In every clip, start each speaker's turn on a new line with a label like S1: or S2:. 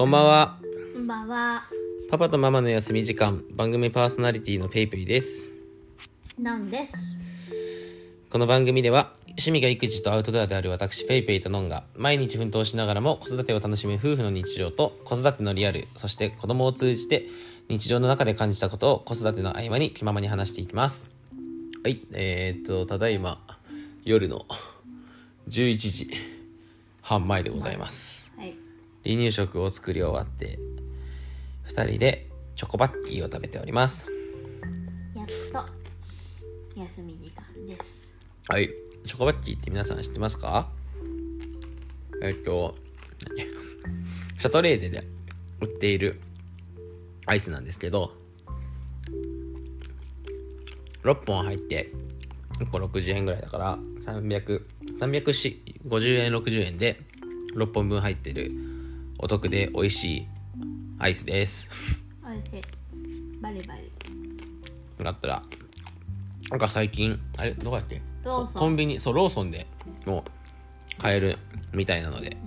S1: こんばんは。
S2: こんばんは。
S1: パパとママの休み時間、番組パーソナリティのペイペイです。
S2: なんです。
S1: この番組では、趣味が育児とアウトドアである私ペイペイとノンが、毎日奮闘しながらも子育てを楽しむ夫婦の日常と、子育てのリアル、そして子供を通じて、日常の中で感じたことを子育ての合間に気ままに話していきます。はい、えー、っと、ただいま、夜の11時半前でございます。
S2: はい。
S1: 離乳食を作り終わって2人でチョコバッキーを食べております
S2: やっと休み時間です。
S1: はいチョコバッキーって皆さん知ってますか？えっと何シャトレーゼで売っているアイスなんですけど6本入って1個60円ぐらいだから300 350円60円で6本分入ってるお得で美味しいアイスです。
S2: おしい。バリバリ。
S1: だったらなんか最近あれ？どこだっけ？コンビニ。そうローソンでもう買えるみたいなので、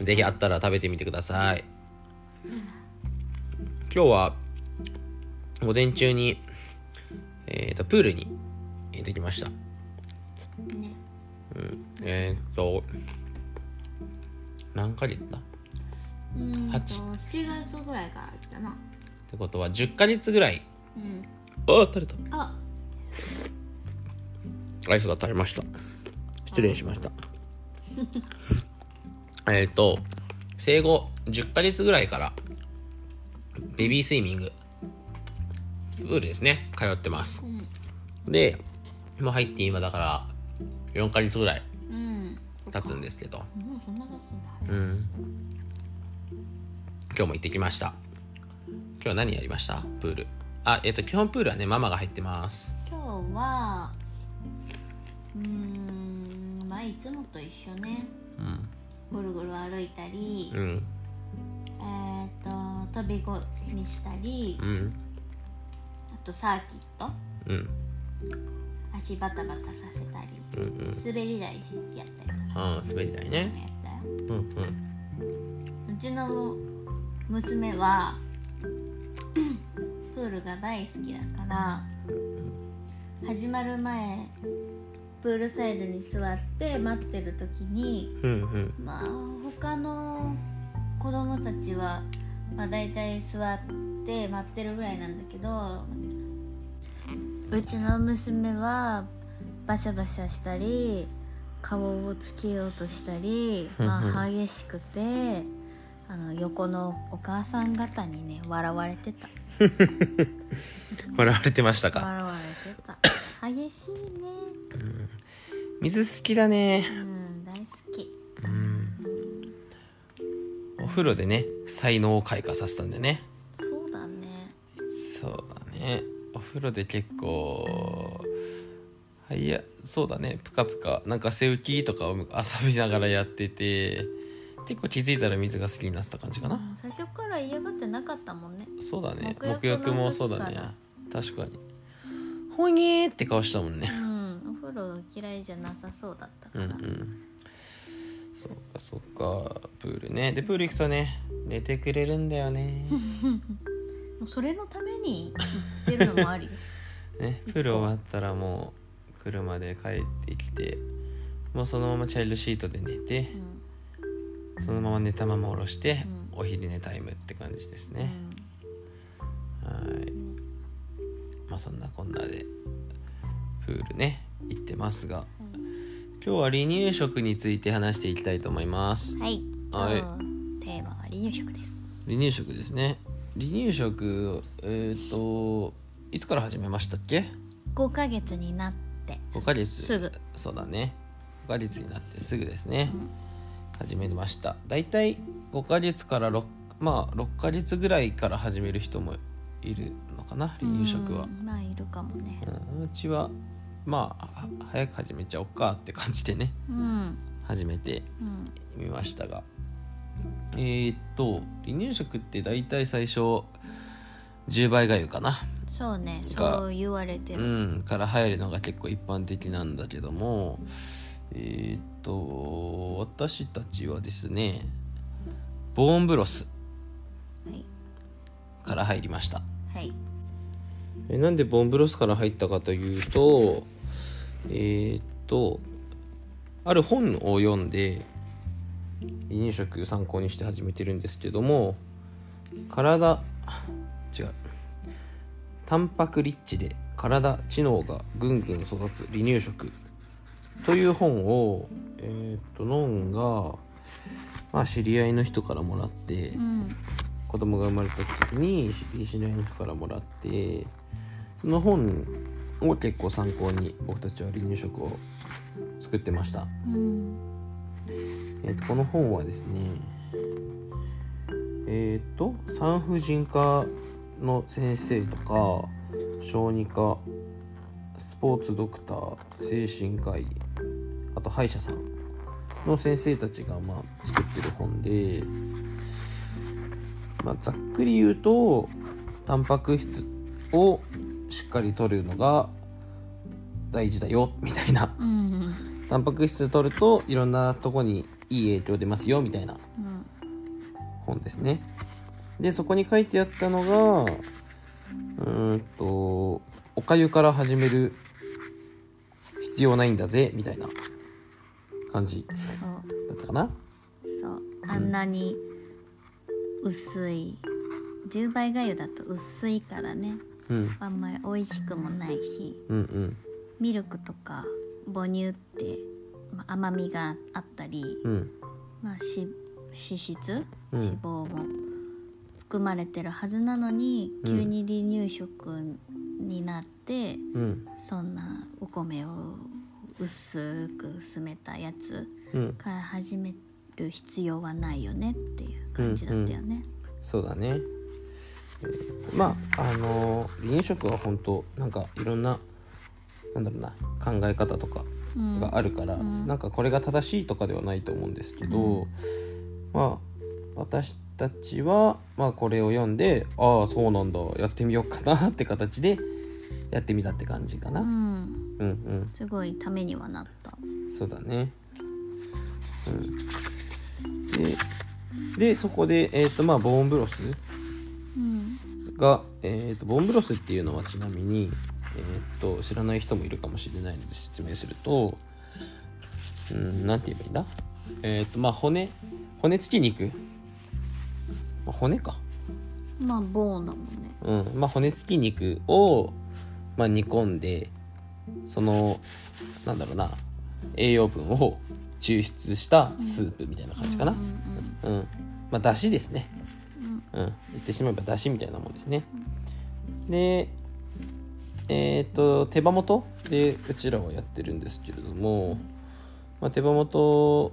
S2: うん、
S1: ぜひあったら食べてみてください、うん、今日は午前中に、えーと、とプールに行ってきました、
S2: ね、
S1: うん、えっ、ー、と何
S2: ヶ月
S1: だ
S2: 8月ぐらいからだな。
S1: ってことは10か月ぐらい、
S2: うん、
S1: あ垂れた。
S2: あ。
S1: ライフが垂れました。失礼しました。えっと生後10か月ぐらいからベビースイミング。プールですね。通ってます、
S2: うん、
S1: で今入って今だから4か月ぐらい経つんですけど、
S2: うん、
S1: うん、今日も行ってきました。今日は何やりました？プール。あえっと基本プールはねママが入ってます。
S2: 今日は、うーん、まあいつもと一緒ね。
S1: うん。
S2: ぐるぐる歩いたり、
S1: うん。
S2: えっ、と、飛び込みしたり
S1: う、ん。
S2: あとサーキット。
S1: うん。
S2: 足バタバタさせたり
S1: うんうん。
S2: 滑り台やったりとか。
S1: ああ滑り台ね。
S2: やったよ。
S1: うんうん。
S2: うちの娘はプールが大好きだから始まる前プールサイドに座って待ってる時に
S1: うんうん。
S2: まあ他の子供たちは、まあ、大体座って待ってるぐらいなんだけどうちの娘はバシャバシャしたり顔をつけようとしたり、まあ、激しくてあの横のお母さん方にね笑われてた。
S1: 笑われてましたか？
S2: 笑われてた。激しいね。
S1: 水好きだね。
S2: うん大好き。
S1: うん。お風呂でね才能を開花させたんだよね。
S2: そうだね。
S1: そうだね。お風呂で結構はいいやそうだね。ぷかぷか。なんか背浮きとかを遊びながらやってて結構気づいたら水が好きになってた感じかな、
S2: 最初から嫌がってなかったもんね。
S1: そうだね。
S2: 沐浴
S1: もそうだね。確かに。ほにーって顔したもんね。
S2: うんお風呂嫌いじゃなさそうだったか
S1: うんう
S2: ら、
S1: ん。そうかそうか。プールね。でプール行くとね寝てくれるんだよね。
S2: もうそれのために行ってるのもありよ。
S1: ねプール終わったらもう車で帰ってきてもうそのままチャイルドシートで寝て
S2: うん
S1: そのまま寝たまま下ろして、
S2: う
S1: お昼寝タイムって感じです
S2: う
S1: ね、
S2: ん。
S1: はい。まあそんなこんなでプールね行ってますが今日は離乳食について話していきたいと思います。
S2: はい、
S1: はい。
S2: テーマは離乳食です。
S1: 離乳食ですね。離乳食えっ、といつから始めましたっけ
S2: ？5ヶ月になって
S1: 5ヶ月。
S2: すぐ。
S1: そうだね。5ヶ月になってすぐですね、
S2: うん
S1: 始めました。だいたい5ヶ月から6まあ6ヶ月ぐらいから始める人もいるのかな離乳食は。
S2: うんまあいるかもね。
S1: うんうちはまあは早く始めちゃおうかって感じでね
S2: うん。
S1: 始めて
S2: うん。
S1: みましたが。えー、っと離乳食って大体最初10倍がゆかな。
S2: そうね
S1: が
S2: そう言われて
S1: う
S2: る、
S1: んから入るのが結構一般的なんだけどもえーっと私たちはですねボーンブロス
S2: はい。
S1: から入りました。
S2: はい。
S1: えなんでボンブロスから入ったかというとえーっとある本を読んで離乳食参考にして始めてるんですけども体違う。タンパクリッチで体知能がぐんぐん育つ離乳食という本をえーっとノンが、まあ、知り合いの人からもらって、
S2: うん。
S1: 子供が生まれた時に知り合いの人からもらってその本を結構参考に僕たちは離乳食を作ってました、
S2: うん。
S1: えーとこの本はですねえっ、と産婦人科の先生とか小児科スポーツドクター精神科医あと歯医者さんの先生たちがまあ作ってる本で、まあ、ざっくり言うとタンパク質をしっかり取るのが大事だよみたいな。
S2: うん
S1: タンパク質取るといろんなとこにいい影響出ますよみたいな
S2: うん
S1: 本ですね。でそこに書いてあったのがうーんとおかゆから始める必要ないんだぜみたいな感じだったかな。
S2: そう。あんなに薄い。10倍がゆだと薄いからね。
S1: うん。
S2: あんまり美味しくもないし。
S1: うんうん。
S2: ミルクとか母乳って、まあ、甘みがあったり、
S1: うん。
S2: まあ、し脂質？
S1: うん。
S2: 脂肪も含まれてるはずなのに、
S1: うん。
S2: 急に離乳食になって
S1: うん。
S2: そんなお米を薄く薄めたやつ
S1: うん。
S2: から始める必要はないよねっていう感じだったよね。
S1: そうだね、えーまああのー離乳食は本当なんかいろんななんだろうな考え方とか
S2: うん。
S1: があるから、
S2: うん。
S1: なんかこれが正しいとかではないと思うんですけど、まあ私たちは、まあ、これを読んでああそうなんだやってみようかなって形でやってみたって感じかな、
S2: う
S1: うん、
S2: ん、
S1: うん。
S2: すごいためにはなった。
S1: そうだね。うん。ででそこでえっ、とまあボーンブロス
S2: うん。
S1: が、えー、とボンブロスっていうのはちなみに、えー、と知らない人もいるかもしれないので説明するとうんなんて言えばいいんだ？えっ、とまあ骨骨付き肉、まあ、骨か。
S2: まあボーンだもんね。
S1: うん。まあ骨付き肉を、まあ、煮込んでそのなんだろうな栄養分を抽出したスープみたいな感じかな。
S2: うん
S1: うん、まあだしですね。
S2: うん。
S1: うん、言ってしまえばだしみたいなもんですね。で、えっ、と、手羽元でうちらはやってるんですけれども、まあ、手羽元、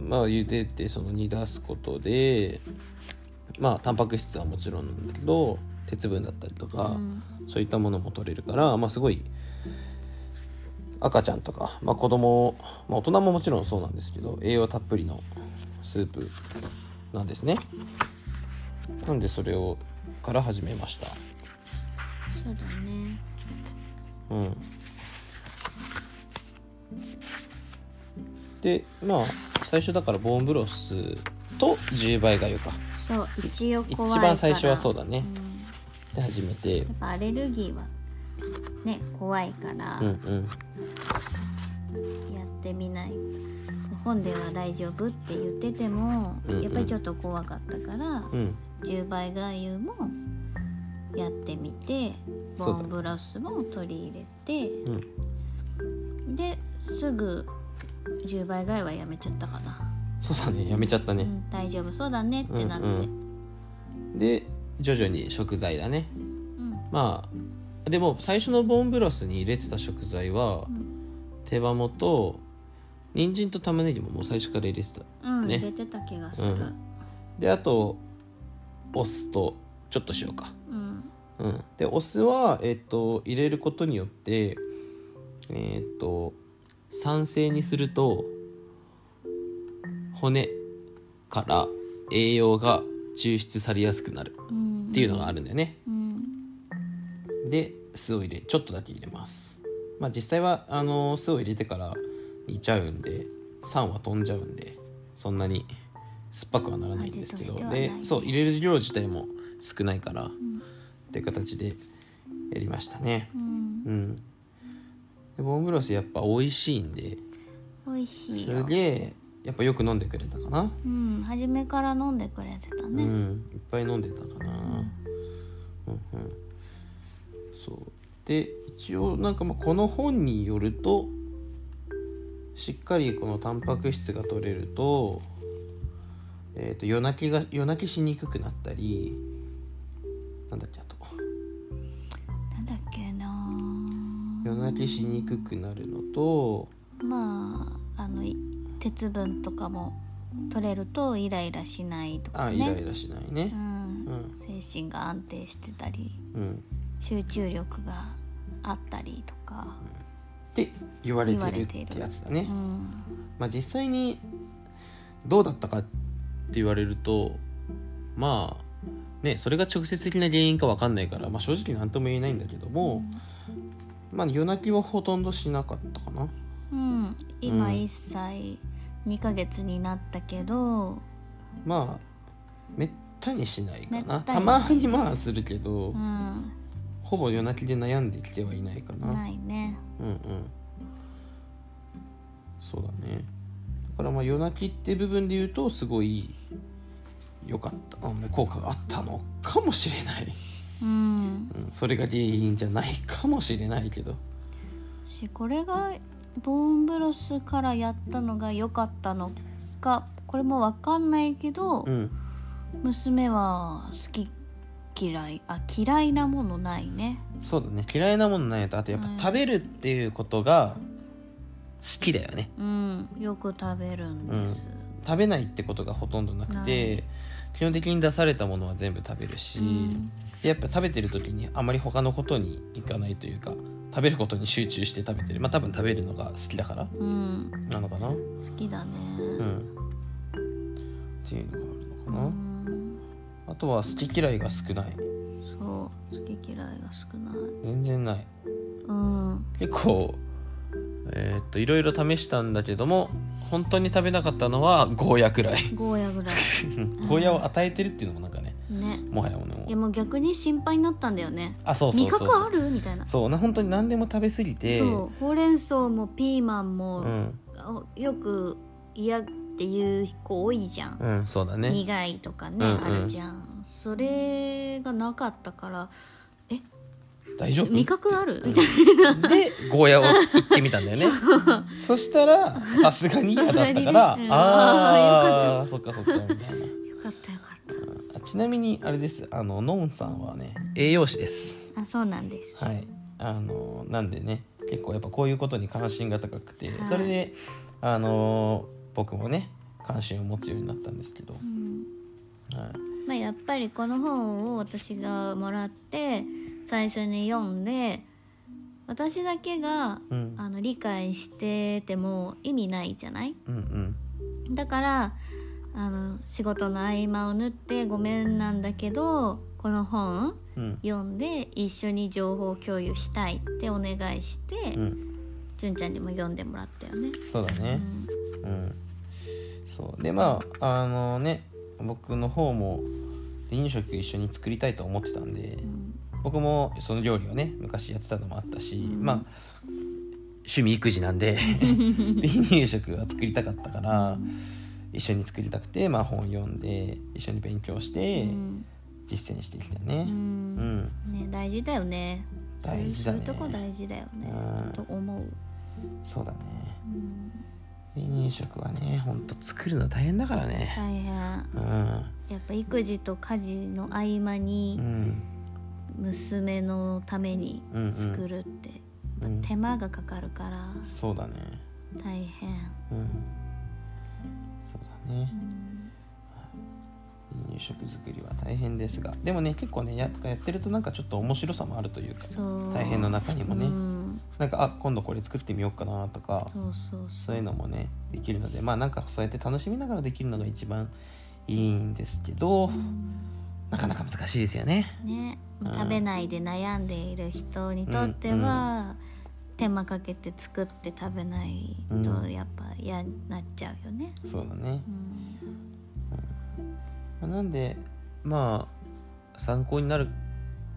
S1: まあ、茹でてその煮出すことで、まあ、タンパク質はもちろんなんだけど、鉄分だったりとか、
S2: うん。
S1: そういったものも取れるから、まあ、すごい赤ちゃんとか、まあ、子供、まあ、大人ももちろんそうなんですけど栄養たっぷりのスープなんですね。なんでそれをから始めました。
S2: そうだね。
S1: うん。でまあ最初だからボーンブロスと10倍がゆか。
S2: そう一
S1: 一。番最初はそうだね。
S2: うん
S1: で始めて。
S2: やっぱアレルギーはね怖いから
S1: うんうん
S2: やってみないと、本では大丈夫って言ってても、
S1: うんうん。
S2: やっぱりちょっと怖かったから、
S1: うん。
S2: 10倍がゆもやってみてボ
S1: そうだ。
S2: ンブロスも取り入れて
S1: うん。
S2: ですぐ10倍がゆはやめちゃったかな、
S1: そうだね。やめちゃったね、
S2: うん、大丈夫そうだねってなって、
S1: うん。で徐々に食材だね。
S2: うん。
S1: まあでも最初のボーンブロスに入れてた食材は
S2: うん。
S1: 手羽元人参と玉ねぎももう最初から入れてた。
S2: うん
S1: ね。
S2: 入れてた気がする。
S1: うん。であとお酢とちょっと塩か。
S2: うん。
S1: うん。でお酢はえっ、と入れることによってえっ、と酸性にすると骨から栄養が抽出されやすくなる。
S2: うん
S1: っていうのがあるんだよね、
S2: うん。
S1: で酢を入れちょっとだけ入れます。まあ実際はあの酢を入れてから煮ちゃうんで酸は飛んじゃうんでそんなに酸っぱくはならないんですけど。でそう入れる量自体も少ないから、っていう形でやりましたね。
S2: うん。
S1: うん。でボンブロスやっぱ美味しいんで
S2: 美味しい
S1: そ
S2: よ
S1: れでやっぱよく飲んでくれたかな、
S2: うん初めから飲んでくれてたね、
S1: うんいっぱい飲んでたかな。うんうん。そう。で一応なんかまあこの本によるとしっかりこのタンパク質が取れると,、えー、と夜泣きが夜泣きしにくくなったりなんだっけあと。
S2: なんだっけな。
S1: 夜泣きしにくくなるのと
S2: まああのい鉄分とかも取れるとイライラしないとか
S1: あ
S2: ね
S1: イライラしないね。
S2: うん。
S1: うん。
S2: 精神が安定してたり
S1: うん。
S2: 集中力があったりとか、
S1: って言われてるってやつだね、
S2: うん。
S1: まあ実際にどうだったかって言われるとまあねそれが直接的な原因か分かんないから、まあ、正直何とも言えないんだけども、まあ夜泣きはほとんどしなかったかな。
S2: うん、今
S1: うん
S2: 1歳2ヶ月になったけど、
S1: まあめったにしないかな。たまにまあするけど、
S2: うん、
S1: ほぼ夜泣きで悩んできてはいないかな。
S2: ないね。
S1: うんうん。そうだね。だからまあ夜泣きって部分で言うとすごい良かった。効果があったのかもしれない、
S2: うん。
S1: うん、それが原因じゃないかもしれないけど。
S2: しこれがボーンブロスからやったのが良かったのかこれも分かんないけど、
S1: うん。
S2: 娘は好き嫌いあ嫌いなものないね。
S1: そうだね。嫌いなものないのとあとやっぱ食べるっていうことが好きだよね。
S2: うん。よく食べるんです、
S1: 食べないってことがほとんどなく
S2: な
S1: て基本的に出されたものは全部食べるし、
S2: うん。
S1: でやっぱ食べてる時にあまり他のことにいかないというか食べることに集中して食べてる。まあ多分食べるのが好きだから。
S2: うん。
S1: なのかな？
S2: 好きだね。
S1: うん。っていうのがあるのかな、
S2: うん。
S1: あとは好き嫌いが少ない。
S2: そう。好き嫌いが少ない。
S1: 全然ない。
S2: うん。
S1: 結構えーっといろいろ試したんだけども本当に食べなかったのはゴーヤくらい。
S2: ゴーヤぐらい。
S1: ゴーヤを与えてるっていうのもなんかね
S2: ね。
S1: もはやも
S2: いやもう逆に心配になったんだよね。
S1: あそうそう
S2: 味
S1: そう。
S2: 覚ある？みたいな。
S1: そうな本当に何でも食べ過ぎて
S2: そう。ほうれん草もピーマンも、
S1: うん。
S2: あよく嫌っていう子多いじゃん、
S1: うんそうだね。
S2: 苦いとかね、
S1: うんうん。
S2: あるじゃん。それがなかったから
S1: 大丈夫？
S2: 味覚ある？みたい
S1: でゴーヤを行ってみたんだよね。そしたらさすがに嫌だったから、
S2: ね。うん
S1: ああそっかそっかみたいな
S2: なよかったよかっ
S1: あちなみにあれです。あののんさんはね栄養士です。
S2: たあそうなんです、
S1: はい。あのなんでね結構やっぱこういうことに関心が高くて、
S2: はい。
S1: それであの僕もね関心を持つようになったんですけど、
S2: うん。
S1: はい、
S2: まあ、やっぱりこの本を私がもらって最初に読んで私だけが
S1: うん。
S2: あの理解してても意味ないじゃない？
S1: うんうん。
S2: だからあの仕事の合間を縫ってごめんなんだけどこの本
S1: うん。
S2: 読んで一緒に情報共有したいってお願いして、
S1: うん。
S2: 純ちゃんにも読んでもらったよね。
S1: そうだね。
S2: うん。
S1: うん。そう。でまああのね僕の方も離乳食一緒に作りたいと思ってたんで
S2: うん
S1: 僕もその料理をね昔やってたのもあったし、
S2: うん。
S1: まあ趣味育児なんで 離乳食は作りたかったから一緒に作りたくて、まあ、本読んで一緒に勉強して
S2: うん。
S1: 実践してきた
S2: う
S1: ね。うん、
S2: ん。ね大事だよね。
S1: 大事だね。
S2: そういうとこ大事だよね。
S1: うん。
S2: と思う、
S1: そうだね。
S2: うん、
S1: 離乳食はねほんと作るの大変だからね。
S2: 大変。
S1: うん。
S2: やっぱ育児と家事の合間
S1: う
S2: に
S1: ん
S2: 娘のために
S1: うんうん。
S2: 作るって、
S1: うん。
S2: 手間がかかるから。
S1: そうだね。
S2: 大変、
S1: うん。そうだね。
S2: うん
S1: 離乳食作りは大変ですが。でもね結構ねややってるとなんかちょっと面白さもあるというか大変の中にもね。
S2: うん。
S1: なんかあ今度これ作ってみようかなとか
S2: そうそう
S1: そ
S2: そう
S1: ういうのもねできるので。まあなんかそうやって楽しみながらできるのが一番いいんですけどなかなか難しいですよね。
S2: ね、
S1: うん。
S2: 食べないで悩んでいる人にとっては、手間かけて作って食べないと
S1: うん
S2: やっぱ嫌になっちゃうよね。
S1: そうだね。
S2: うん。
S1: まあなんでまあ参考になる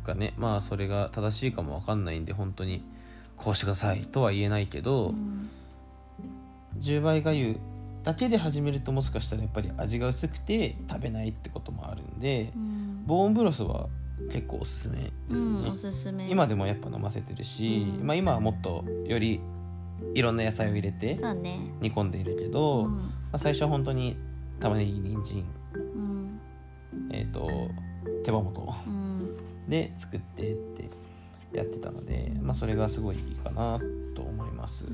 S1: かね。まあそれが正しいかもわかんないんで本当にこうしてくださいとは言えないけど、
S2: うん。
S1: 10倍がゆだけで始めるともしかしたらやっぱり味が薄くて食べないってこともあるんで
S2: うん。
S1: ボーンブロスは結構おすすめです
S2: うん
S1: ね
S2: おすすめ。
S1: 今でもやっぱ飲ませてるし、
S2: うん。
S1: まあ、今はもっとよりいろんな野菜を入れて煮込んでいるけど、
S2: うん。
S1: まあ、最初は本当に玉ねぎ人参
S2: うん。
S1: えっ、と手羽元
S2: うん。
S1: で作ってってやってたので、まあ、それがすごいいいかなと思います。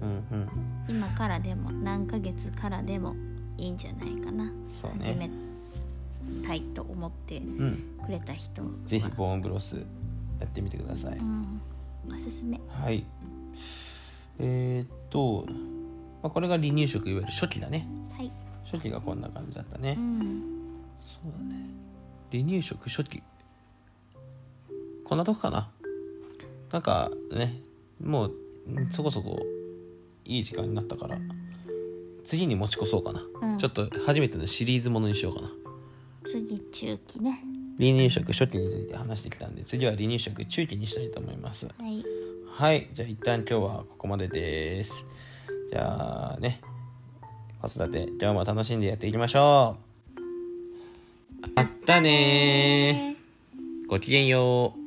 S1: うん
S2: ね
S1: うん、
S2: 今からでも何ヶ月からでもいいんじゃないかな
S1: そう
S2: 始め
S1: ね。
S2: たいと思って
S1: うん、
S2: くれた人は
S1: ぜひボーンブロスやってみてください。
S2: うんおすすめ
S1: はい。えー、っと、まあ、これが離乳食いわゆる初期だね。
S2: はい
S1: 初期がこんな感じだったね。
S2: うん
S1: そうだね。離乳食初期。こんなとこかな。なんかね、もううんそこそこいい時間になったから、次に持ち越そうかな。
S2: うん
S1: ちょっと初めてのシリーズものにしようかな。
S2: 次中期ね
S1: 離乳食初期について話してきたんで、次は離乳食中期にしたいと思います。
S2: はい
S1: はい、じゃあ一旦今日はここまでです。じゃあね、子育て、今日も楽しんでやっていきましょう。あったねー。ごきげんよう。